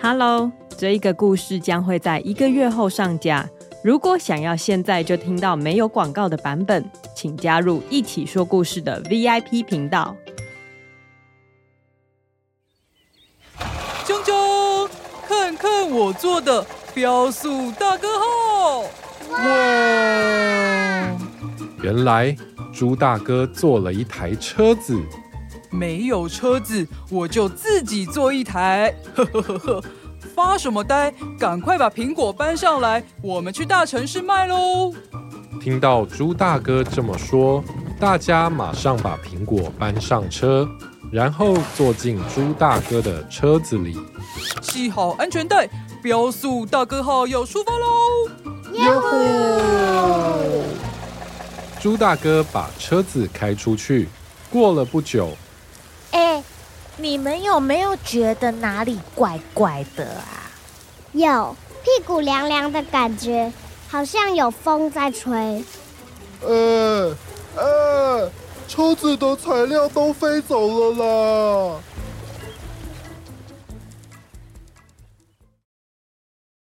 Hello，这一个故事将会在一个月后上架。如果想要现在就听到没有广告的版本，请加入一起说故事的 VIP 频道。啾啾，看看我做的雕塑大哥号！哇！原来猪大哥做了一台车子。没有车子，我就自己做一台。呵呵呵呵，发什么呆？赶快把苹果搬上来，我们去大城市卖喽！听到猪大哥这么说，大家马上把苹果搬上车，然后坐进猪大哥的车子里，系好安全带，标速大哥号要出发喽！哟吼！猪大哥把车子开出去，过了不久。哎，你们有没有觉得哪里怪怪的啊？有，屁股凉凉的感觉，好像有风在吹。呃，呃，车子的材料都飞走了啦！